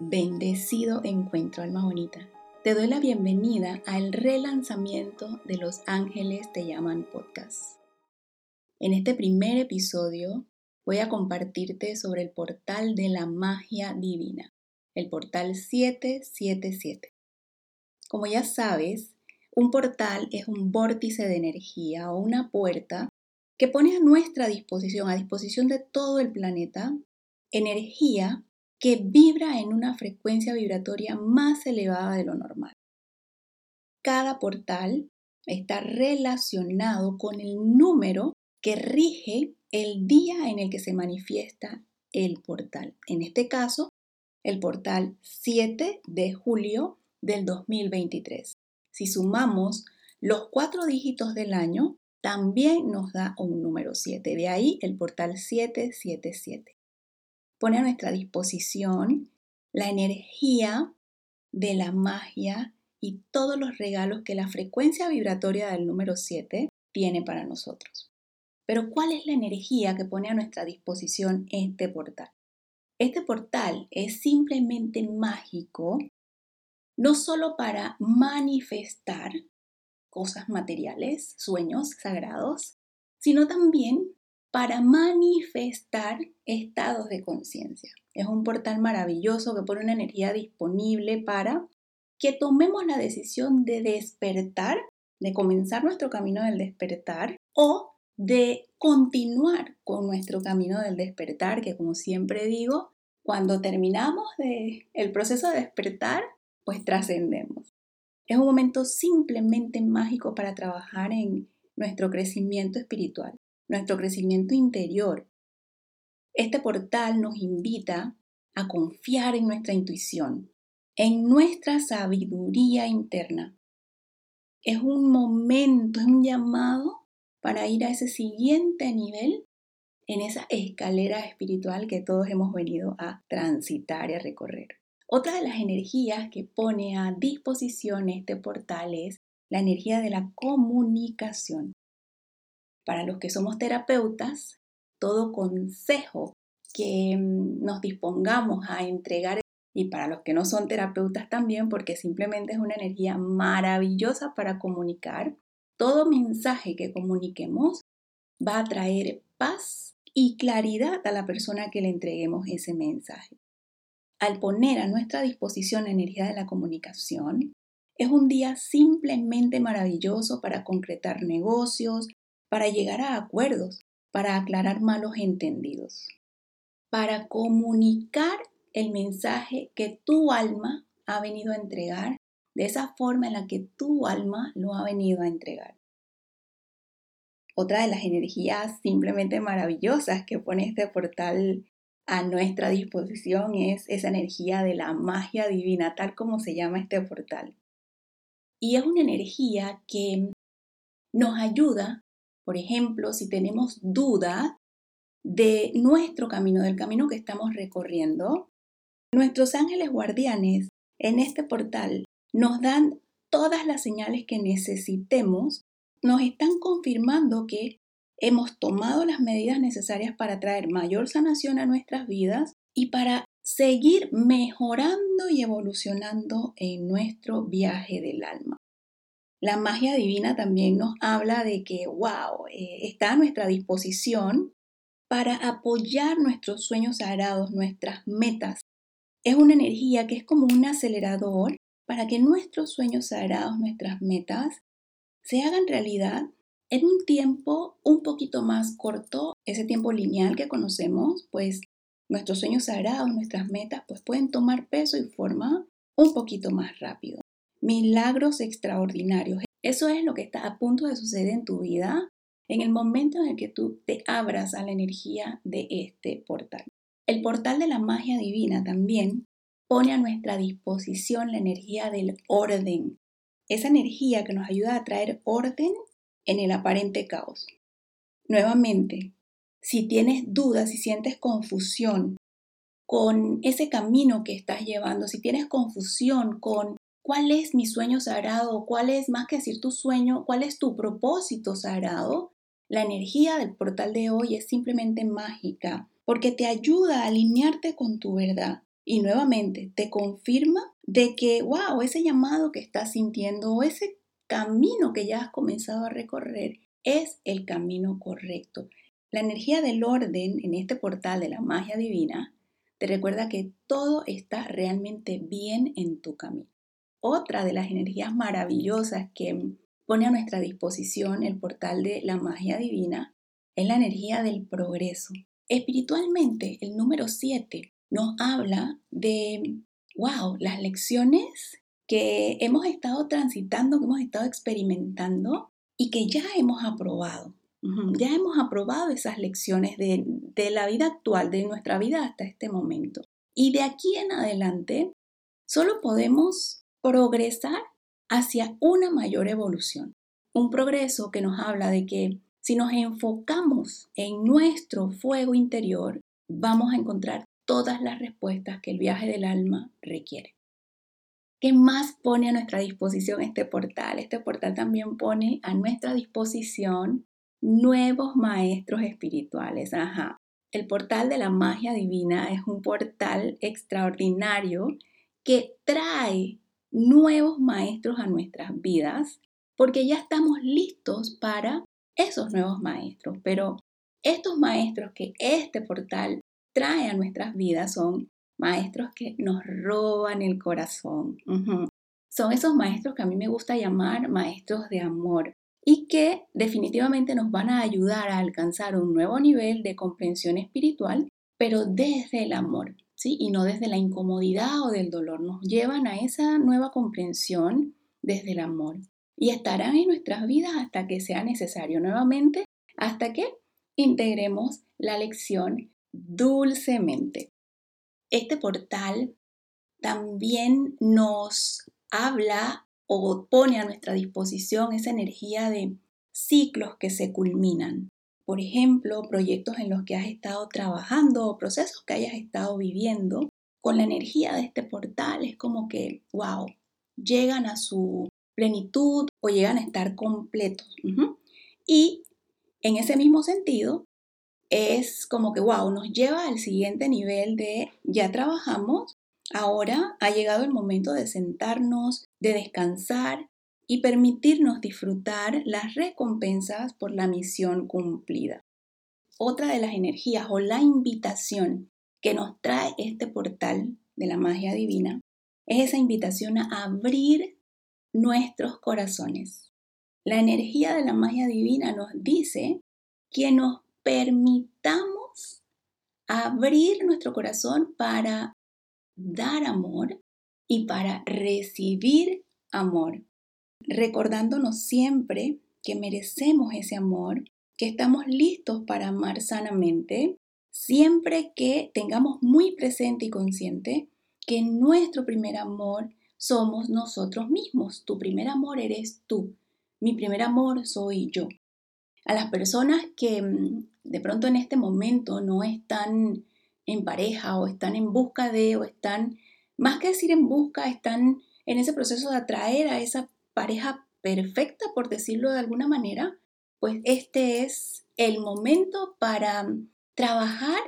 Bendecido encuentro, alma bonita. Te doy la bienvenida al relanzamiento de Los Ángeles Te Llaman Podcast. En este primer episodio voy a compartirte sobre el portal de la magia divina, el portal 777. Como ya sabes, un portal es un vórtice de energía o una puerta que pone a nuestra disposición, a disposición de todo el planeta, energía que vibra en una frecuencia vibratoria más elevada de lo normal. Cada portal está relacionado con el número que rige el día en el que se manifiesta el portal. En este caso, el portal 7 de julio del 2023. Si sumamos los cuatro dígitos del año, también nos da un número 7. De ahí el portal 777 pone a nuestra disposición la energía de la magia y todos los regalos que la frecuencia vibratoria del número 7 tiene para nosotros. Pero ¿cuál es la energía que pone a nuestra disposición este portal? Este portal es simplemente mágico, no solo para manifestar cosas materiales, sueños sagrados, sino también para manifestar estados de conciencia. Es un portal maravilloso que pone una energía disponible para que tomemos la decisión de despertar, de comenzar nuestro camino del despertar o de continuar con nuestro camino del despertar, que como siempre digo, cuando terminamos de el proceso de despertar, pues trascendemos. Es un momento simplemente mágico para trabajar en nuestro crecimiento espiritual nuestro crecimiento interior. Este portal nos invita a confiar en nuestra intuición, en nuestra sabiduría interna. Es un momento, es un llamado para ir a ese siguiente nivel en esa escalera espiritual que todos hemos venido a transitar y a recorrer. Otra de las energías que pone a disposición este portal es la energía de la comunicación. Para los que somos terapeutas, todo consejo que mm, nos dispongamos a entregar y para los que no son terapeutas también, porque simplemente es una energía maravillosa para comunicar, todo mensaje que comuniquemos va a traer paz y claridad a la persona que le entreguemos ese mensaje. Al poner a nuestra disposición la energía de la comunicación, es un día simplemente maravilloso para concretar negocios, para llegar a acuerdos, para aclarar malos entendidos, para comunicar el mensaje que tu alma ha venido a entregar de esa forma en la que tu alma lo ha venido a entregar. Otra de las energías simplemente maravillosas que pone este portal a nuestra disposición es esa energía de la magia divina, tal como se llama este portal. Y es una energía que nos ayuda por ejemplo, si tenemos duda de nuestro camino, del camino que estamos recorriendo, nuestros ángeles guardianes en este portal nos dan todas las señales que necesitemos, nos están confirmando que hemos tomado las medidas necesarias para traer mayor sanación a nuestras vidas y para seguir mejorando y evolucionando en nuestro viaje del alma. La magia divina también nos habla de que, wow, eh, está a nuestra disposición para apoyar nuestros sueños sagrados, nuestras metas. Es una energía que es como un acelerador para que nuestros sueños sagrados, nuestras metas, se hagan realidad en un tiempo un poquito más corto, ese tiempo lineal que conocemos, pues nuestros sueños sagrados, nuestras metas, pues pueden tomar peso y forma un poquito más rápido milagros extraordinarios. Eso es lo que está a punto de suceder en tu vida en el momento en el que tú te abras a la energía de este portal. El portal de la magia divina también pone a nuestra disposición la energía del orden, esa energía que nos ayuda a traer orden en el aparente caos. Nuevamente, si tienes dudas, si sientes confusión con ese camino que estás llevando, si tienes confusión con ¿Cuál es mi sueño sagrado? ¿Cuál es, más que decir tu sueño, cuál es tu propósito sagrado? La energía del portal de hoy es simplemente mágica porque te ayuda a alinearte con tu verdad, y nuevamente te confirma de que, wow, ese llamado que estás sintiendo o ese camino que ya has comenzado a recorrer es el camino correcto. La energía del orden en este portal de la magia divina te recuerda que todo está realmente bien en tu camino. Otra de las energías maravillosas que pone a nuestra disposición el portal de la magia divina es la energía del progreso. Espiritualmente, el número 7 nos habla de, wow, las lecciones que hemos estado transitando, que hemos estado experimentando y que ya hemos aprobado. Ya hemos aprobado esas lecciones de, de la vida actual, de nuestra vida hasta este momento. Y de aquí en adelante, solo podemos progresar hacia una mayor evolución. Un progreso que nos habla de que si nos enfocamos en nuestro fuego interior, vamos a encontrar todas las respuestas que el viaje del alma requiere. ¿Qué más pone a nuestra disposición este portal? Este portal también pone a nuestra disposición nuevos maestros espirituales. Ajá. El portal de la magia divina es un portal extraordinario que trae nuevos maestros a nuestras vidas, porque ya estamos listos para esos nuevos maestros. Pero estos maestros que este portal trae a nuestras vidas son maestros que nos roban el corazón. Son esos maestros que a mí me gusta llamar maestros de amor y que definitivamente nos van a ayudar a alcanzar un nuevo nivel de comprensión espiritual, pero desde el amor y no desde la incomodidad o del dolor. Nos llevan a esa nueva comprensión desde el amor y estarán en nuestras vidas hasta que sea necesario nuevamente, hasta que integremos la lección dulcemente. Este portal también nos habla o pone a nuestra disposición esa energía de ciclos que se culminan por ejemplo, proyectos en los que has estado trabajando o procesos que hayas estado viviendo, con la energía de este portal es como que, wow, llegan a su plenitud o llegan a estar completos. Y en ese mismo sentido, es como que, wow, nos lleva al siguiente nivel de ya trabajamos, ahora ha llegado el momento de sentarnos, de descansar y permitirnos disfrutar las recompensas por la misión cumplida. Otra de las energías o la invitación que nos trae este portal de la magia divina es esa invitación a abrir nuestros corazones. La energía de la magia divina nos dice que nos permitamos abrir nuestro corazón para dar amor y para recibir amor recordándonos siempre que merecemos ese amor, que estamos listos para amar sanamente, siempre que tengamos muy presente y consciente que nuestro primer amor somos nosotros mismos. Tu primer amor eres tú. Mi primer amor soy yo. A las personas que mm, de pronto en este momento no están en pareja o están en busca de o están, más que decir en busca, están en ese proceso de atraer a esa pareja perfecta, por decirlo de alguna manera, pues este es el momento para trabajar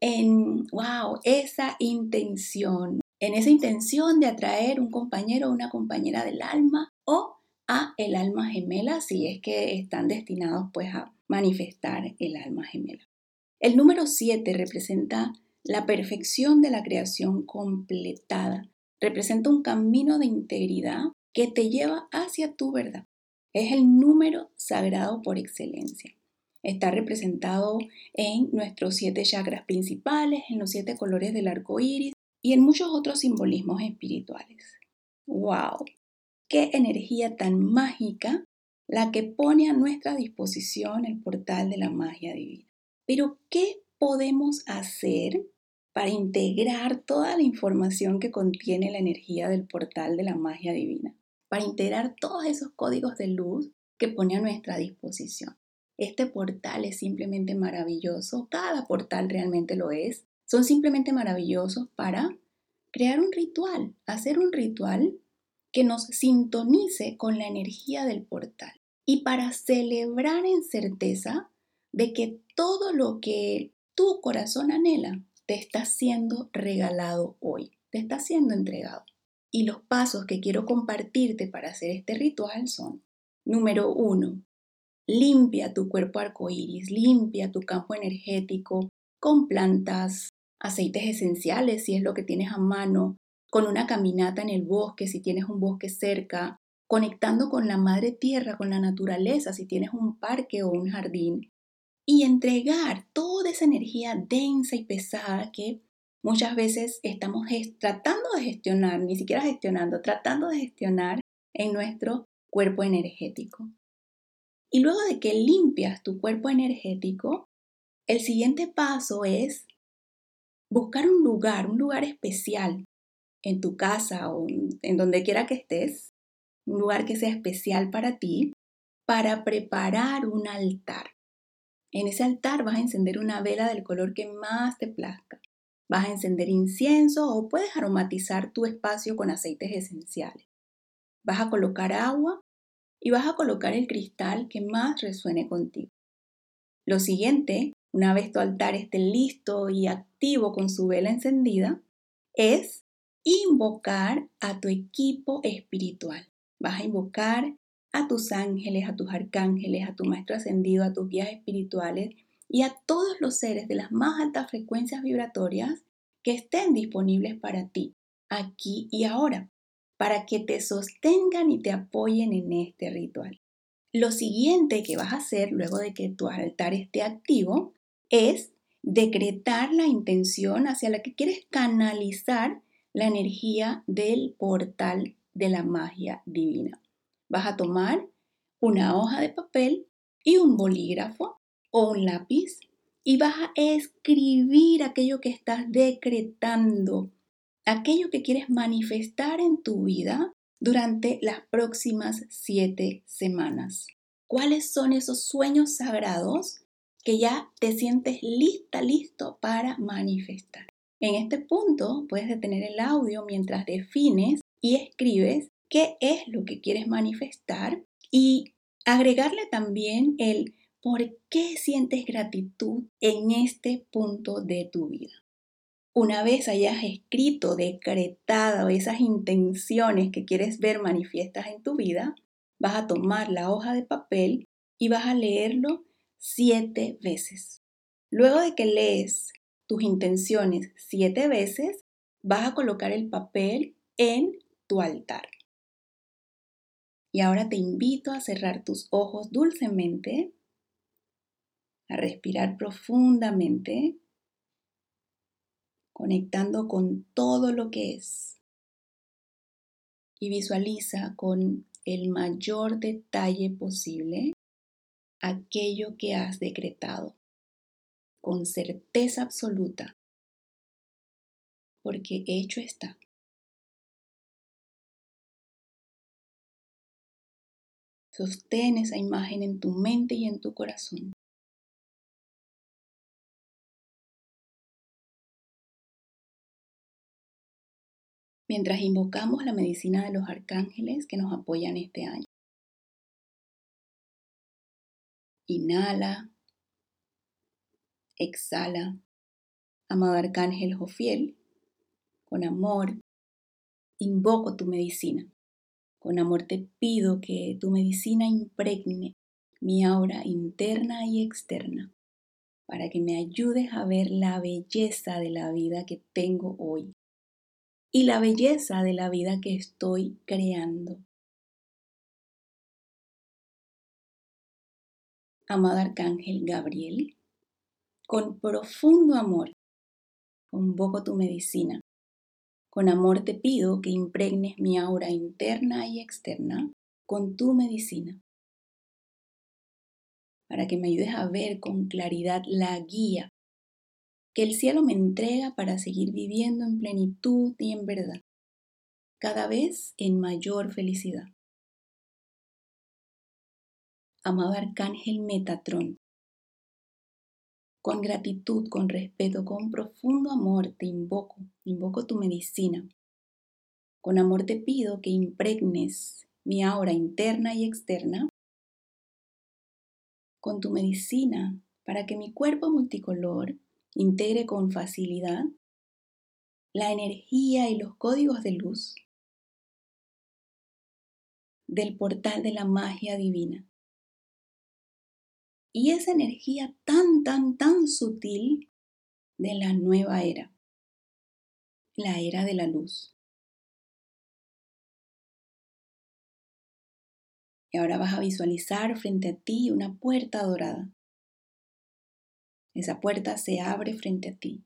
en, wow, esa intención, en esa intención de atraer un compañero o una compañera del alma o a el alma gemela si es que están destinados pues a manifestar el alma gemela. El número 7 representa la perfección de la creación completada. Representa un camino de integridad que te lleva hacia tu verdad. Es el número sagrado por excelencia. Está representado en nuestros siete chakras principales, en los siete colores del arco iris y en muchos otros simbolismos espirituales. ¡Wow! ¡Qué energía tan mágica la que pone a nuestra disposición el portal de la magia divina! Pero, ¿qué podemos hacer para integrar toda la información que contiene la energía del portal de la magia divina? Para integrar todos esos códigos de luz que pone a nuestra disposición. Este portal es simplemente maravilloso, cada portal realmente lo es. Son simplemente maravillosos para crear un ritual, hacer un ritual que nos sintonice con la energía del portal y para celebrar en certeza de que todo lo que tu corazón anhela te está siendo regalado hoy, te está siendo entregado. Y los pasos que quiero compartirte para hacer este ritual son, número uno, limpia tu cuerpo arcoíris, limpia tu campo energético con plantas, aceites esenciales si es lo que tienes a mano, con una caminata en el bosque si tienes un bosque cerca, conectando con la madre tierra, con la naturaleza si tienes un parque o un jardín, y entregar toda esa energía densa y pesada que muchas veces estamos tratando de gestionar, ni siquiera gestionando, tratando de gestionar en nuestro cuerpo energético. Y luego de que limpias tu cuerpo energético, el siguiente paso es buscar un lugar, un lugar especial en tu casa o en donde quiera que estés, un lugar que sea especial para ti, para preparar un altar. En ese altar vas a encender una vela del color que más te plazca. Vas a encender incienso o puedes aromatizar tu espacio con aceites esenciales. Vas a colocar agua y vas a colocar el cristal que más resuene contigo. Lo siguiente, una vez tu altar esté listo y activo con su vela encendida, es invocar a tu equipo espiritual. Vas a invocar a tus ángeles, a tus arcángeles, a tu maestro ascendido, a tus guías espirituales y a todos los seres de las más altas frecuencias vibratorias que estén disponibles para ti, aquí y ahora, para que te sostengan y te apoyen en este ritual. Lo siguiente que vas a hacer luego de que tu altar esté activo es decretar la intención hacia la que quieres canalizar la energía del portal de la magia divina. Vas a tomar una hoja de papel y un bolígrafo o un lápiz y vas a escribir aquello que estás decretando, aquello que quieres manifestar en tu vida durante las próximas siete semanas. ¿Cuáles son esos sueños sagrados que ya te sientes lista, listo para manifestar? En este punto puedes detener el audio mientras defines y escribes qué es lo que quieres manifestar y agregarle también el por qué sientes gratitud en este punto de tu vida. Una vez hayas escrito, decretado esas intenciones que quieres ver manifiestas en tu vida, vas a tomar la hoja de papel y vas a leerlo siete veces. Luego de que lees tus intenciones siete veces, vas a colocar el papel en tu altar. Y ahora te invito a cerrar tus ojos dulcemente, a respirar profundamente, conectando con todo lo que es. Y visualiza con el mayor detalle posible aquello que has decretado, con certeza absoluta, porque hecho está. Sostén esa imagen en tu mente y en tu corazón. Mientras invocamos la medicina de los arcángeles que nos apoyan este año. Inhala, exhala, amado arcángel Jofiel, con amor, invoco tu medicina. Con amor te pido que tu medicina impregne mi aura interna y externa para que me ayudes a ver la belleza de la vida que tengo hoy y la belleza de la vida que estoy creando. Amado Arcángel Gabriel, con profundo amor, convoco tu medicina con amor te pido que impregnes mi aura interna y externa con tu medicina, para que me ayudes a ver con claridad la guía que el cielo me entrega para seguir viviendo en plenitud y en verdad, cada vez en mayor felicidad. Amado Arcángel Metatrón, con gratitud, con respeto, con profundo amor te invoco, invoco tu medicina. Con amor te pido que impregnes mi aura interna y externa con tu medicina para que mi cuerpo multicolor integre con facilidad la energía y los códigos de luz del portal de la magia divina. Y esa energía tan, tan, tan sutil de la nueva era, la era de la luz. Y ahora vas a visualizar frente a ti una puerta dorada. Esa puerta se abre frente a ti.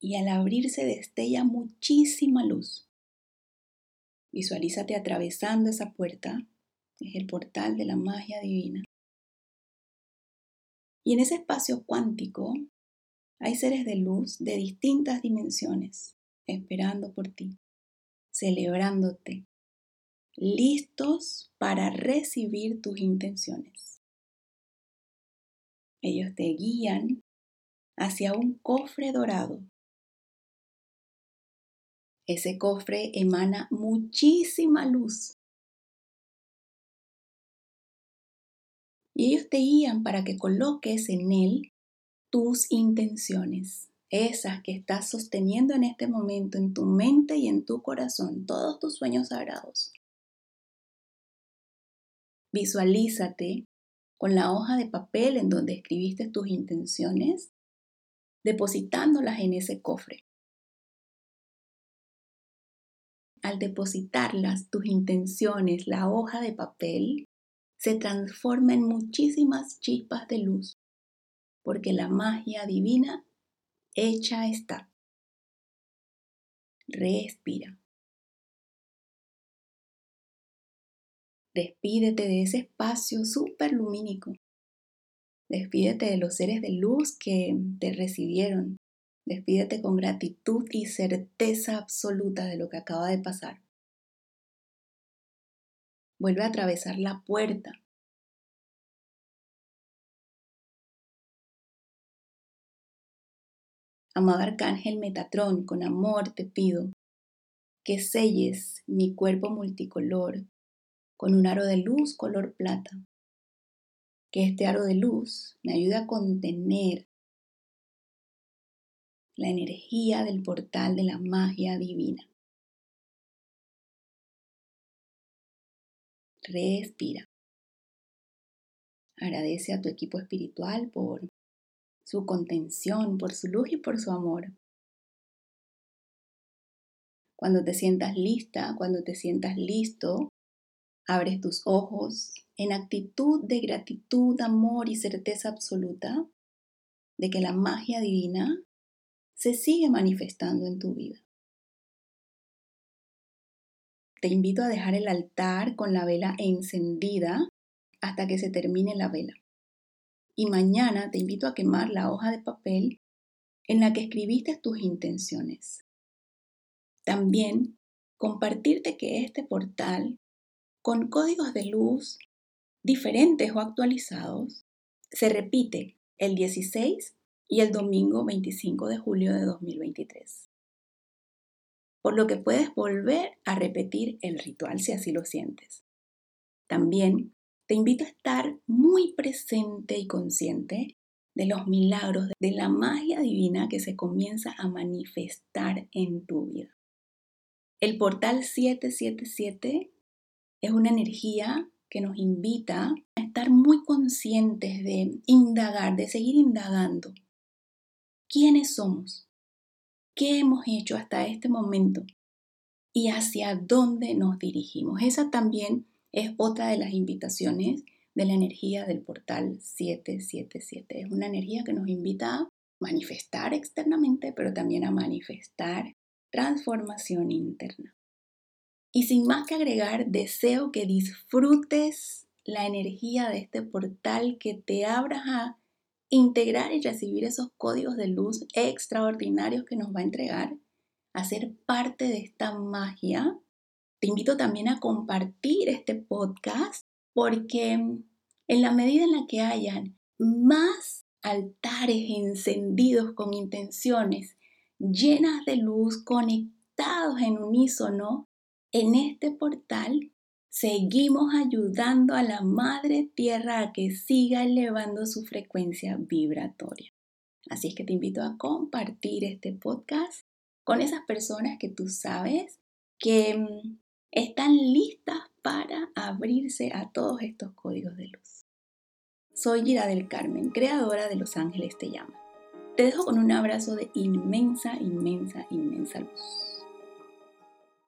Y al abrirse destella muchísima luz. Visualízate atravesando esa puerta, es el portal de la magia divina. Y en ese espacio cuántico hay seres de luz de distintas dimensiones, esperando por ti, celebrándote, listos para recibir tus intenciones. Ellos te guían hacia un cofre dorado. Ese cofre emana muchísima luz. Y ellos te guían para que coloques en él tus intenciones, esas que estás sosteniendo en este momento en tu mente y en tu corazón, todos tus sueños sagrados. Visualízate con la hoja de papel en donde escribiste tus intenciones, depositándolas en ese cofre. Al depositarlas, tus intenciones, la hoja de papel, se transforma en muchísimas chispas de luz, porque la magia divina hecha está. Respira. Despídete de ese espacio súper lumínico. Despídete de los seres de luz que te recibieron. Despídete con gratitud y certeza absoluta de lo que acaba de pasar. Vuelve a atravesar la puerta. Amado Arcángel Metatrón, con amor te pido que selles mi cuerpo multicolor con un aro de luz color plata. Que este aro de luz me ayude a contener la energía del portal de la magia divina. Respira. Agradece a tu equipo espiritual por su contención, por su luz y por su amor. Cuando te sientas lista, cuando te sientas listo, Abres tus ojos en actitud de gratitud, amor y certeza absoluta de que la magia divina se sigue manifestando en tu vida. Te invito a dejar el altar con la vela encendida hasta que se termine la vela. Y mañana te invito a quemar la hoja de papel en la que escribiste tus intenciones. También compartirte que este portal con códigos de luz diferentes o actualizados, se repite el 16 y el domingo 25 de julio de 2023. Por lo que puedes volver a repetir el ritual si así lo sientes. También te invito a estar muy presente y consciente de los milagros, de la magia divina que se comienza a manifestar en tu vida. El portal 777 es una energía que nos invita a estar muy conscientes de indagar, de seguir indagando. ¿Quiénes somos? ¿Qué hemos hecho hasta este momento? ¿Y hacia dónde nos dirigimos? Esa también es otra de las invitaciones de la energía del portal 777. Es una energía que nos invita a manifestar externamente, pero también a manifestar transformación interna. Y sin más que agregar, deseo que disfrutes la energía de este portal, que te abras a integrar y recibir esos códigos de luz extraordinarios que nos va a entregar, a ser parte de esta magia. Te invito también a compartir este podcast porque en la medida en la que hayan más altares encendidos con intenciones llenas de luz, conectados en unísono, en este portal seguimos ayudando a la Madre Tierra a que siga elevando su frecuencia vibratoria. Así es que te invito a compartir este podcast con esas personas que tú sabes que mm, están listas para abrirse a todos estos códigos de luz. Soy Gira del Carmen, creadora de Los Ángeles Te Llaman. Te dejo con un abrazo de inmensa, inmensa, inmensa luz.